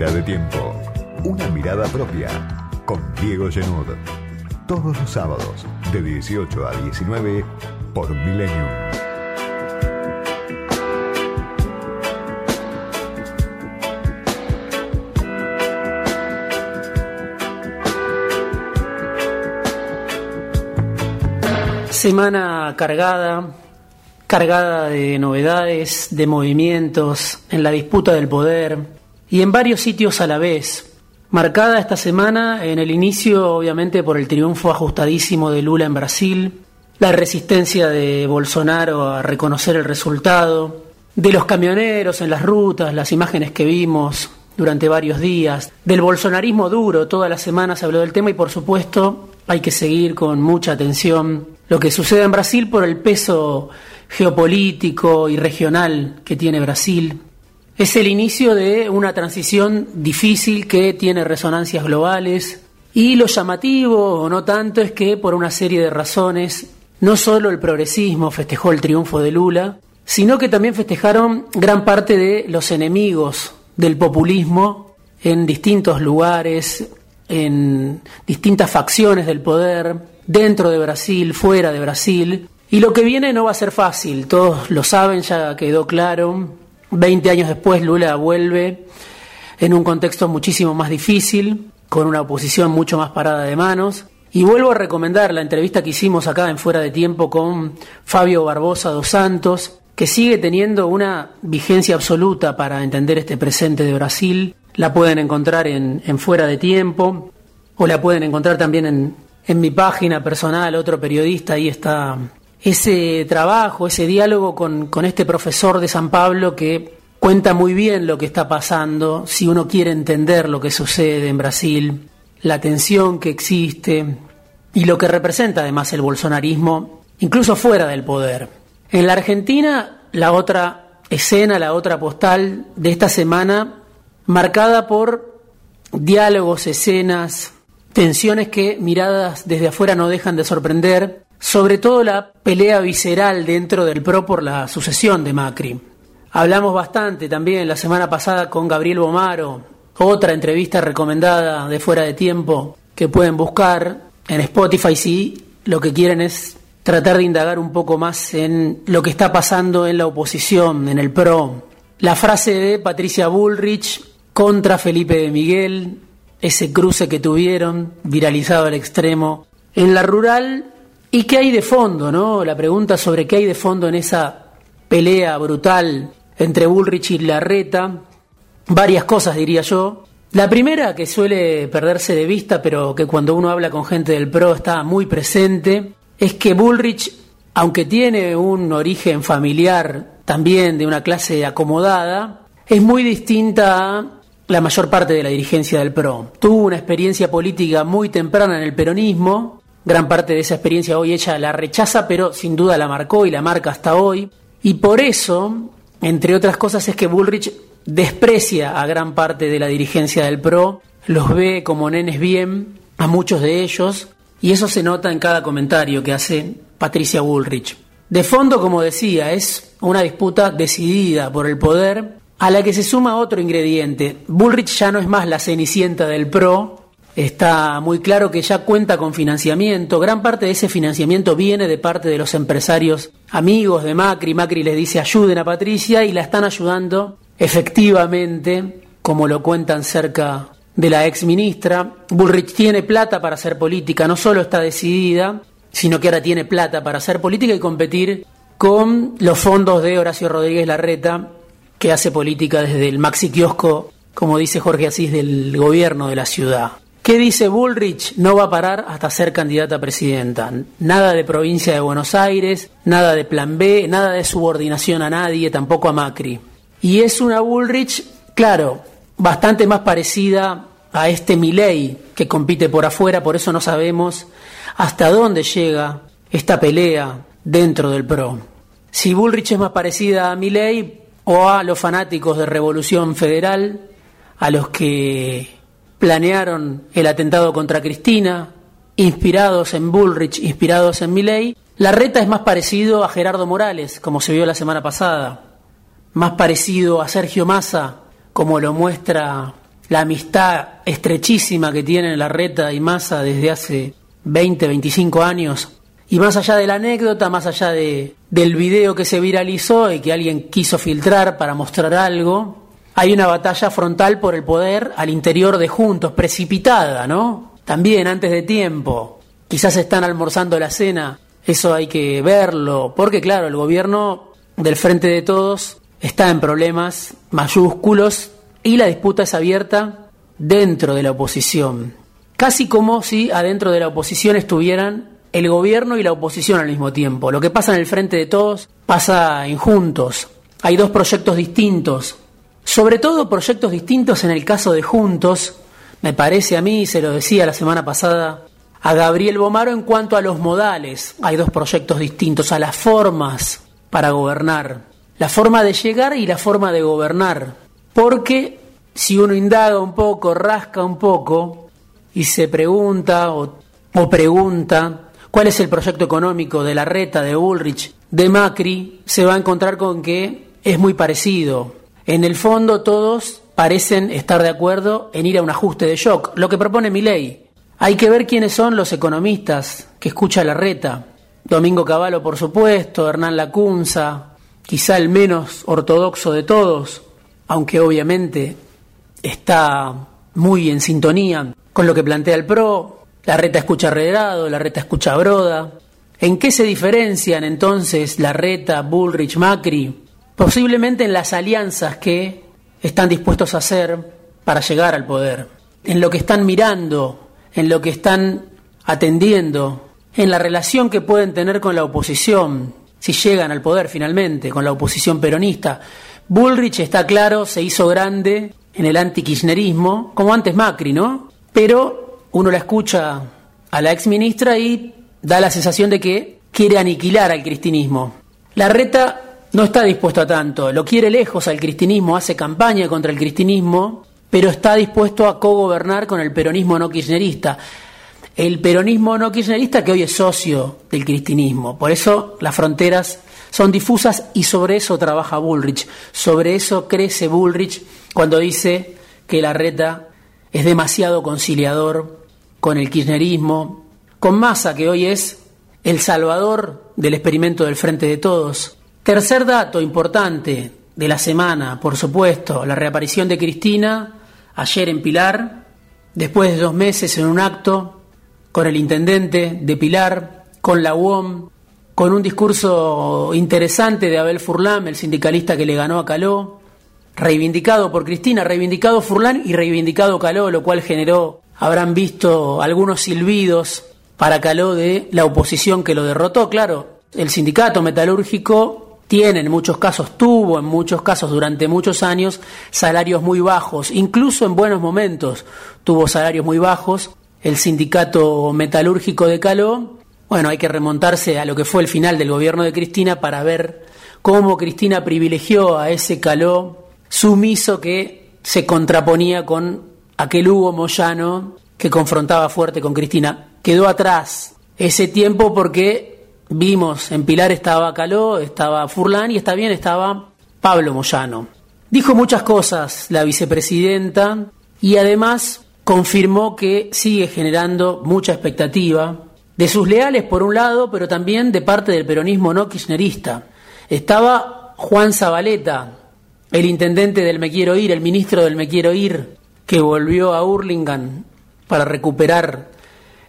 De tiempo. Una mirada propia. Con Diego Genud. Todos los sábados, de 18 a 19, por Millennium. Semana cargada, cargada de novedades, de movimientos, en la disputa del poder y en varios sitios a la vez. Marcada esta semana en el inicio, obviamente, por el triunfo ajustadísimo de Lula en Brasil, la resistencia de Bolsonaro a reconocer el resultado, de los camioneros en las rutas, las imágenes que vimos durante varios días, del bolsonarismo duro, toda la semana se habló del tema y por supuesto hay que seguir con mucha atención lo que sucede en Brasil por el peso geopolítico y regional que tiene Brasil. Es el inicio de una transición difícil que tiene resonancias globales y lo llamativo o no tanto es que por una serie de razones no solo el progresismo festejó el triunfo de Lula, sino que también festejaron gran parte de los enemigos del populismo en distintos lugares, en distintas facciones del poder, dentro de Brasil, fuera de Brasil, y lo que viene no va a ser fácil, todos lo saben, ya quedó claro. Veinte años después Lula vuelve en un contexto muchísimo más difícil, con una oposición mucho más parada de manos. Y vuelvo a recomendar la entrevista que hicimos acá en Fuera de Tiempo con Fabio Barbosa dos Santos, que sigue teniendo una vigencia absoluta para entender este presente de Brasil. La pueden encontrar en, Fuera de Tiempo o la pueden encontrar también en, en mi página personal, otro periodista, ahí está ese trabajo, ese diálogo con, con este profesor de San Pablo que cuenta muy bien lo que está pasando, si uno quiere entender lo que sucede en Brasil, la tensión que existe y lo que representa además el bolsonarismo, incluso fuera del poder. En la Argentina, la otra escena, la otra postal de esta semana, marcada por diálogos, escenas, tensiones que miradas desde afuera no dejan de sorprender, sobre todo la pelea visceral dentro del PRO por la sucesión de Macri. Hablamos bastante también la semana pasada con Gabriel Bomaro, otra entrevista recomendada de fuera de tiempo que pueden buscar en Spotify si lo que quieren es tratar de indagar un poco más en lo que está pasando en la oposición, en el PRO. La frase de Patricia Bullrich contra Felipe de Miguel, ese cruce que tuvieron, viralizado al extremo. En la rural ¿Y qué hay de fondo, no? La pregunta sobre qué hay de fondo en esa pelea brutal entre Bullrich y Larreta. Varias cosas, diría yo. La primera, que suele perderse de vista, pero que cuando uno habla con gente del PRO está muy presente, es que Bullrich, aunque tiene un origen familiar también de una clase acomodada, es muy distinta a la mayor parte de la dirigencia del PRO. Tuvo una experiencia política muy temprana en el peronismo, Gran parte de esa experiencia hoy ella la rechaza, pero sin duda la marcó y la marca hasta hoy. Y por eso, entre otras cosas, es que Bullrich desprecia a gran parte de la dirigencia del PRO, los ve como nenes bien, a muchos de ellos, y eso se nota en cada comentario que hace Patricia Bullrich. De fondo, como decía, es una disputa decidida por el poder, a la que se suma otro ingrediente. Bullrich ya no es más la cenicienta del PRO, Está muy claro que ya cuenta con financiamiento. Gran parte de ese financiamiento viene de parte de los empresarios amigos de Macri. Macri les dice ayuden a Patricia y la están ayudando efectivamente, como lo cuentan cerca de la ex ministra. Bullrich tiene plata para hacer política, no solo está decidida, sino que ahora tiene plata para hacer política y competir con los fondos de Horacio Rodríguez Larreta, que hace política desde el maxi kiosco, como dice Jorge Asís, del gobierno de la ciudad. ¿Qué dice Bullrich? No va a parar hasta ser candidata a presidenta. Nada de provincia de Buenos Aires, nada de plan B, nada de subordinación a nadie, tampoco a Macri. Y es una Bullrich, claro, bastante más parecida a este Milei que compite por afuera, por eso no sabemos hasta dónde llega esta pelea dentro del PRO. Si Bullrich es más parecida a Milei o a los fanáticos de Revolución Federal, a los que planearon el atentado contra Cristina, inspirados en Bullrich, inspirados en Milley. La reta es más parecido a Gerardo Morales, como se vio la semana pasada, más parecido a Sergio Massa, como lo muestra la amistad estrechísima que tienen la reta y Massa desde hace 20, 25 años. Y más allá de la anécdota, más allá de, del video que se viralizó y que alguien quiso filtrar para mostrar algo, hay una batalla frontal por el poder al interior de Juntos, precipitada, ¿no? También antes de tiempo. Quizás están almorzando la cena, eso hay que verlo, porque claro, el gobierno del Frente de Todos está en problemas mayúsculos y la disputa es abierta dentro de la oposición. Casi como si adentro de la oposición estuvieran el gobierno y la oposición al mismo tiempo. Lo que pasa en el frente de todos pasa en Juntos. Hay dos proyectos distintos. Sobre todo proyectos distintos en el caso de Juntos. Me parece a mí, se lo decía la semana pasada a Gabriel Bomaro en cuanto a los modales. Hay dos proyectos distintos, a las formas para gobernar. La forma de llegar y la forma de gobernar. Porque si uno indaga un poco, rasca un poco y se pregunta o, pregunta cuál es el proyecto económico de la reta, de Ulrich, de Macri, se va a encontrar con que es muy parecido. En el fondo todos parecen estar de acuerdo en ir a un ajuste de shock, lo que propone mi ley. Hay que ver quiénes son los economistas que escucha la reta. Domingo Cavallo, por supuesto, Hernán Lacunza, quizá el menos ortodoxo de todos, aunque obviamente está muy en sintonía con lo que plantea el PRO, la reta escucha Redrado, la reta escucha Broda. ¿En qué se diferencian entonces la reta, Bullrich, Macri? Posiblemente en las alianzas que están dispuestos a hacer para llegar al poder, en lo que están mirando, en lo que están atendiendo, en la relación que pueden tener con la oposición, si llegan al poder finalmente, con la oposición peronista. Bullrich está claro, se hizo grande en el antikirchnerismo, como antes Macri, ¿no? Pero uno la escucha a la ex ministra y da la sensación de que quiere aniquilar al cristinismo. La reta no está dispuesto a tanto, lo quiere lejos al cristinismo, hace campaña contra el cristinismo, pero está dispuesto a cogobernar con el peronismo no kirchnerista el peronismo no kirchnerista que hoy es socio del cristinismo. Por eso las fronteras son difusas y sobre eso trabaja Bullrich. Sobre eso crece Bullrich cuando dice que la reta es demasiado conciliador con el kirchnerismo, con Massa, que hoy es el salvador del experimento del Frente de Todos. Tercer dato importante de la semana, por supuesto, la reaparición de Cristina ayer en Pilar, después de dos meses en un acto con el intendente de Pilar, con la UOM, con un discurso interesante de Abel Furlan, el sindicalista que le ganó a Caló, reivindicado por Cristina, reivindicado Furlan y reivindicado Caló, lo cual generó, habrán visto algunos silbidos para Caló de la oposición que lo derrotó. Claro, el sindicato metalúrgico tiene en muchos casos, tuvo en muchos casos durante muchos años salarios muy bajos, incluso en buenos momentos tuvo salarios muy bajos el sindicato metalúrgico de Caló, bueno, hay que remontarse a lo que fue el final del gobierno de Cristina para ver cómo Cristina privilegió a ese Caló sumiso que se contraponía con aquel Hugo Moyano que confrontaba fuerte con Cristina. Quedó atrás ese tiempo porque vimos en Pilar estaba Caló, estaba Furlán y está bien estaba Pablo Moyano. Dijo muchas cosas la vicepresidenta y además confirmó que sigue generando mucha expectativa de sus leales por un lado, pero también de parte del peronismo no kirchnerista. Estaba Juan Zabaleta, el intendente del Me Quiero Ir, el ministro del Me Quiero Ir, que volvió a Hurlingham para recuperar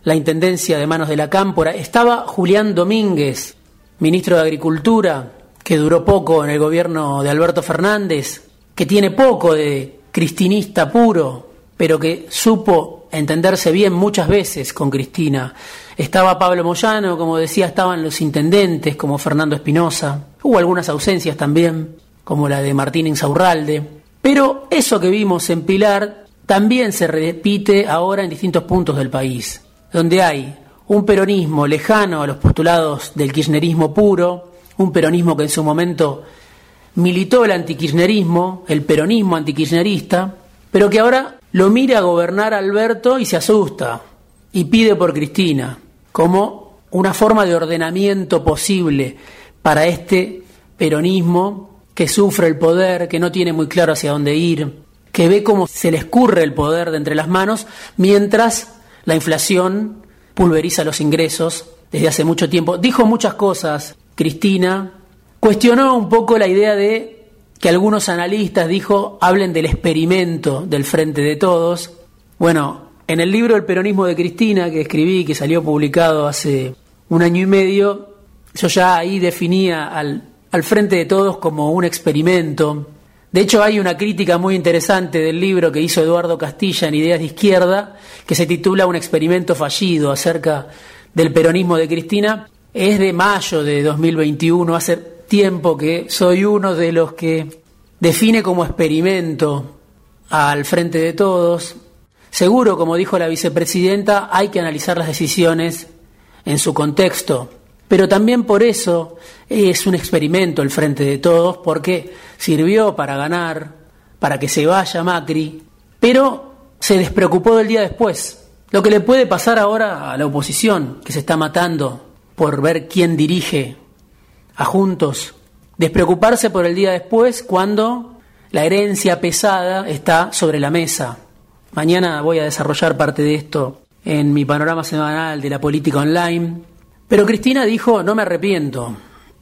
la intendencia de manos de la Cámpora. Estaba Julián Domínguez, ministro de Agricultura, que duró poco en el gobierno de Alberto Fernández, que tiene poco de cristinista puro, pero que supo entenderse bien muchas veces con Cristina. Estaba Pablo Moyano, como decía, estaban los intendentes como Fernando Espinosa, hubo algunas ausencias también, como la de Martín Insaurralde, pero eso que vimos en Pilar también se repite ahora en distintos puntos del país, donde hay un peronismo lejano a los postulados del kirchnerismo puro, un peronismo que en su momento militó el antikirchnerismo, el peronismo antikirchnerista, pero que ahora lo mira a gobernar Alberto y se asusta y pide por Cristina como una forma de ordenamiento posible para este peronismo que sufre el poder, que no tiene muy claro hacia dónde ir, que ve cómo se le escurre el poder de entre las manos mientras la inflación pulveriza los ingresos desde hace mucho tiempo. Dijo muchas cosas, Cristina, cuestionó un poco la idea de que algunos analistas, dijo, hablen del experimento del Frente de Todos. Bueno, en el libro El peronismo de Cristina, que escribí, que salió publicado hace un año y medio, yo ya ahí definía al, al Frente de Todos como un experimento. De hecho, hay una crítica muy interesante del libro que hizo Eduardo Castilla en Ideas de Izquierda, que se titula Un experimento fallido acerca del peronismo de Cristina. Es de mayo de 2021, hace tiempo que soy uno de los que define como experimento al Frente de Todos. Seguro, como dijo la vicepresidenta, hay que analizar las decisiones en su contexto, pero también por eso es un experimento el Frente de Todos, porque sirvió para ganar, para que se vaya Macri, pero se despreocupó del día después. Lo que le puede pasar ahora a la oposición, que se está matando por ver quién dirige a Juntos, despreocuparse por el día después cuando la herencia pesada está sobre la mesa. Mañana voy a desarrollar parte de esto en mi panorama semanal de la política online. Pero Cristina dijo, no me arrepiento.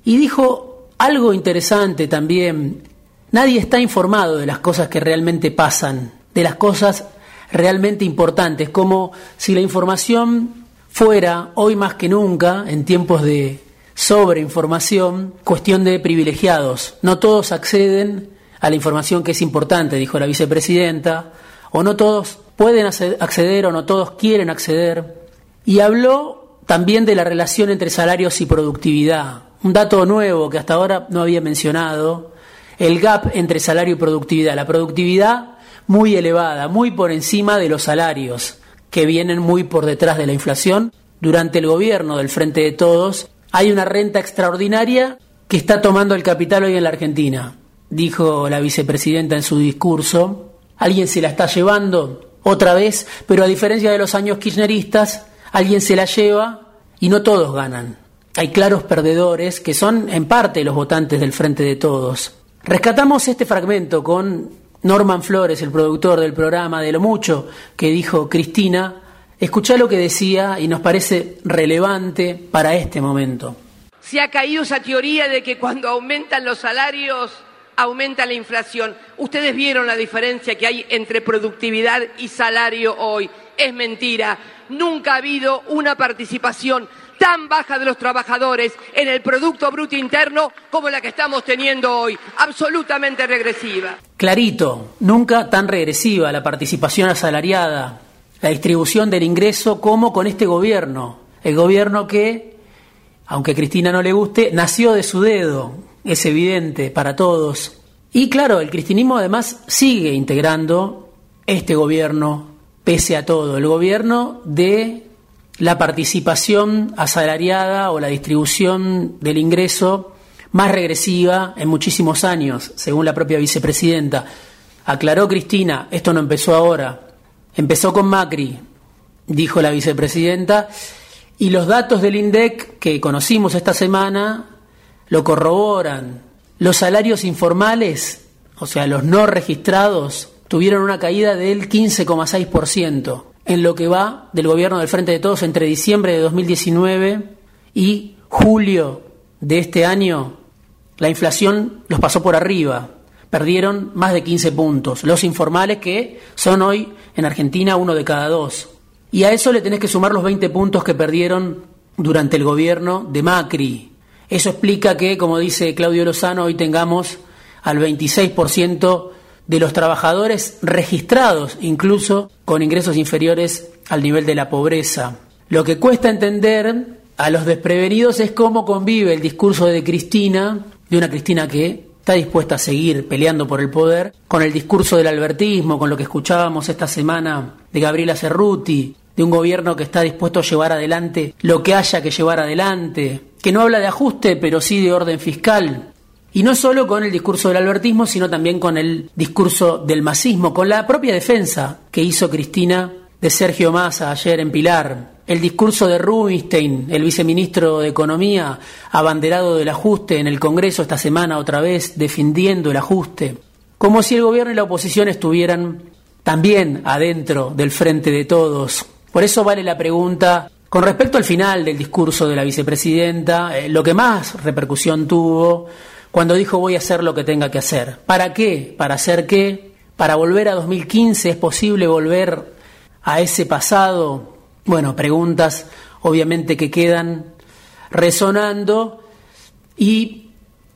Y dijo algo interesante también. Nadie está informado de las cosas que realmente pasan, de las cosas realmente importantes, como si la información fuera, hoy más que nunca, en tiempos de sobreinformación, cuestión de privilegiados. No todos acceden a la información que es importante, dijo la vicepresidenta o no todos pueden acceder o no todos quieren acceder. Y habló también de la relación entre salarios y productividad. Un dato nuevo que hasta ahora no había mencionado, el gap entre salario y productividad. La productividad muy elevada, muy por encima de los salarios, que vienen muy por detrás de la inflación. Durante el gobierno del Frente de Todos hay una renta extraordinaria que está tomando el capital hoy en la Argentina, dijo la vicepresidenta en su discurso alguien se la está llevando otra vez, pero a diferencia de los años kirchneristas, alguien se la lleva y no todos ganan. Hay claros perdedores que son en parte los votantes del Frente de Todos. Rescatamos este fragmento con Norman Flores, el productor del programa, de lo mucho que dijo Cristina. Escuchá lo que decía y nos parece relevante para este momento. Se ha caído esa teoría de que cuando aumentan los salarios aumenta la inflación. Ustedes vieron la diferencia que hay entre productividad y salario hoy. Es mentira. Nunca ha habido una participación tan baja de los trabajadores en el Producto Bruto Interno como la que estamos teniendo hoy, absolutamente regresiva. Clarito, nunca tan regresiva la participación asalariada, la distribución del ingreso como con este gobierno, el gobierno que, aunque a Cristina no le guste, nació de su dedo, es evidente para todos. Y claro, el cristianismo además sigue integrando este gobierno, pese a todo, el gobierno de la participación asalariada o la distribución del ingreso más regresiva en muchísimos años, según la propia vicepresidenta. Aclaró Cristina, esto no empezó ahora, empezó con Macri, dijo la vicepresidenta, y los datos del INDEC que conocimos esta semana lo corroboran. Los salarios informales, o sea, los no registrados, tuvieron una caída del 15,6% en lo que va del gobierno del Frente de Todos entre diciembre de 2019 y julio de este año. La inflación los pasó por arriba, perdieron más de 15 puntos. Los informales que son hoy en Argentina uno de cada dos. Y a eso le tenés que sumar los 20 puntos que perdieron durante el gobierno de Macri. Eso explica que, como dice Claudio Lozano, hoy tengamos al 26% de los trabajadores registrados, incluso con ingresos inferiores al nivel de la pobreza. Lo que cuesta entender a los desprevenidos es cómo convive el discurso de Cristina, de una Cristina que está dispuesta a seguir peleando por el poder, con el discurso del albertismo, con lo que escuchábamos esta semana de Gabriela Cerruti, de un gobierno que está dispuesto a llevar adelante lo que haya que llevar adelante, que no habla de ajuste, pero sí de orden fiscal. Y no solo con el discurso del albertismo, sino también con el discurso del masismo, con la propia defensa que hizo Cristina de Sergio Massa ayer en Pilar, el discurso de Rubinstein, el viceministro de Economía, abanderado del ajuste en el Congreso esta semana otra vez, defendiendo el ajuste. como si el gobierno y la oposición estuvieran también adentro del frente de todos. Por eso vale la pregunta con respecto al final del discurso de la vicepresidenta, eh, lo que más repercusión tuvo cuando dijo voy a hacer lo que tenga que hacer. ¿Para qué? ¿Para hacer qué? ¿Para volver a 2015? ¿Es posible volver a ese pasado? Bueno, preguntas obviamente que quedan resonando y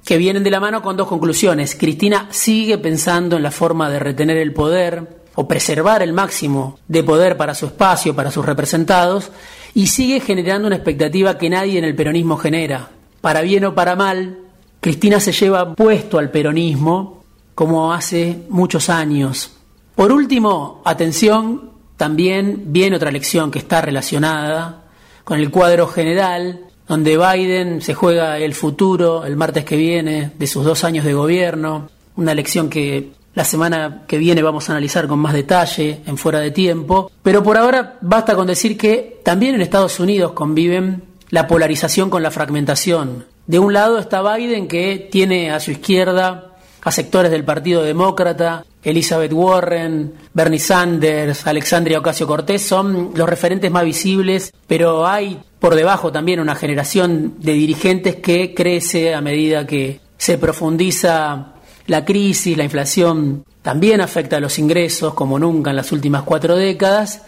que vienen de la mano con dos conclusiones. Cristina sigue pensando en la forma de retener el poder o preservar el máximo de poder para su espacio, para sus representados, y sigue generando una expectativa que nadie en el peronismo genera. Para bien o para mal, Cristina se lleva puesto al peronismo como hace muchos años. Por último, atención, también viene otra lección que está relacionada con el cuadro general, donde Biden se juega el futuro el martes que viene de sus dos años de gobierno, una lección que la semana que viene vamos a analizar con más detalle en fuera de tiempo, pero por ahora basta con decir que también en Estados Unidos conviven la polarización con la fragmentación. De un lado está Biden que tiene a su izquierda a sectores del Partido Demócrata, Elizabeth Warren, Bernie Sanders, Alexandria Ocasio Cortés son los referentes más visibles, pero hay por debajo también una generación de dirigentes que crece a medida que se profundiza la crisis, la inflación también afecta a los ingresos como nunca en las últimas cuatro décadas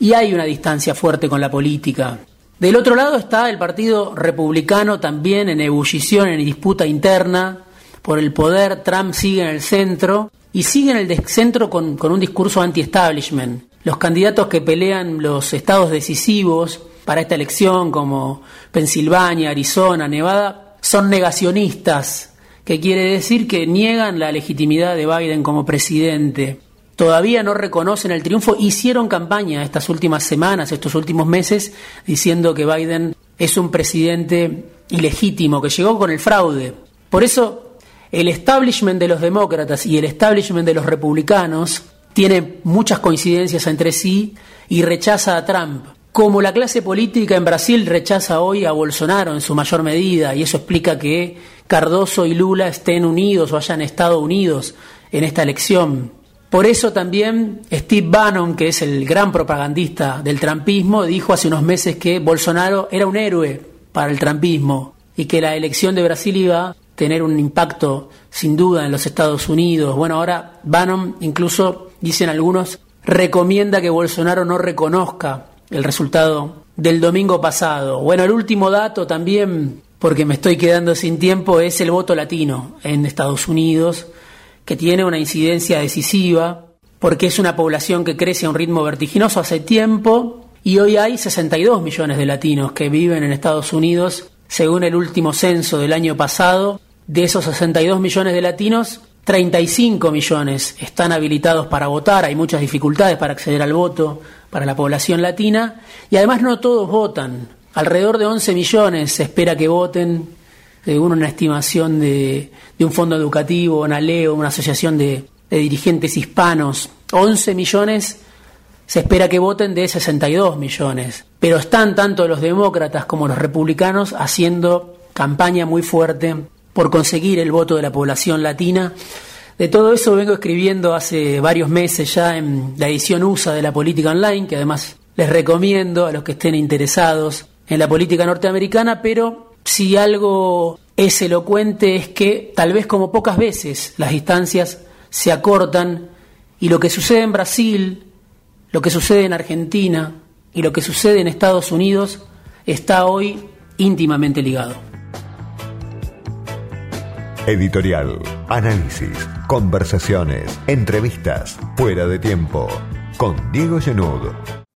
y hay una distancia fuerte con la política. Del otro lado está el Partido Republicano también en ebullición, en disputa interna por el poder. Trump sigue en el centro y sigue en el centro con, con un discurso anti-establishment. Los candidatos que pelean los estados decisivos para esta elección, como Pensilvania, Arizona, Nevada, son negacionistas que quiere decir que niegan la legitimidad de Biden como presidente. Todavía no reconocen el triunfo, hicieron campaña estas últimas semanas, estos últimos meses, diciendo que Biden es un presidente ilegítimo, que llegó con el fraude. Por eso, el establishment de los demócratas y el establishment de los republicanos tiene muchas coincidencias entre sí y rechaza a Trump. Como la clase política en Brasil rechaza hoy a Bolsonaro en su mayor medida, y eso explica que Cardoso y Lula estén unidos o hayan estado unidos en esta elección. Por eso también Steve Bannon, que es el gran propagandista del trampismo, dijo hace unos meses que Bolsonaro era un héroe para el trampismo y que la elección de Brasil iba a tener un impacto sin duda en los Estados Unidos. Bueno, ahora Bannon incluso, dicen algunos, recomienda que Bolsonaro no reconozca el resultado del domingo pasado. Bueno, el último dato también, porque me estoy quedando sin tiempo, es el voto latino en Estados Unidos, que tiene una incidencia decisiva, porque es una población que crece a un ritmo vertiginoso hace tiempo, y hoy hay 62 millones de latinos que viven en Estados Unidos, según el último censo del año pasado. De esos 62 millones de latinos, 35 millones están habilitados para votar, hay muchas dificultades para acceder al voto para la población latina y además no todos votan. Alrededor de 11 millones se espera que voten, según una estimación de, un fondo educativo, una LEO, una asociación de, de dirigentes hispanos. 11 millones se espera que voten de 62 millones. Pero están tanto los demócratas como los republicanos haciendo campaña muy fuerte por conseguir el voto de la población latina. De todo eso vengo escribiendo hace varios meses ya en la edición USA de la política online, que además les recomiendo a los que estén interesados en la política norteamericana, pero si algo es elocuente es que tal vez como pocas veces las distancias se acortan y lo que sucede en Brasil, lo que sucede en Argentina y lo que sucede en Estados Unidos está hoy íntimamente ligado. Editorial, análisis, conversaciones, entrevistas, fuera de tiempo, con Diego Genud.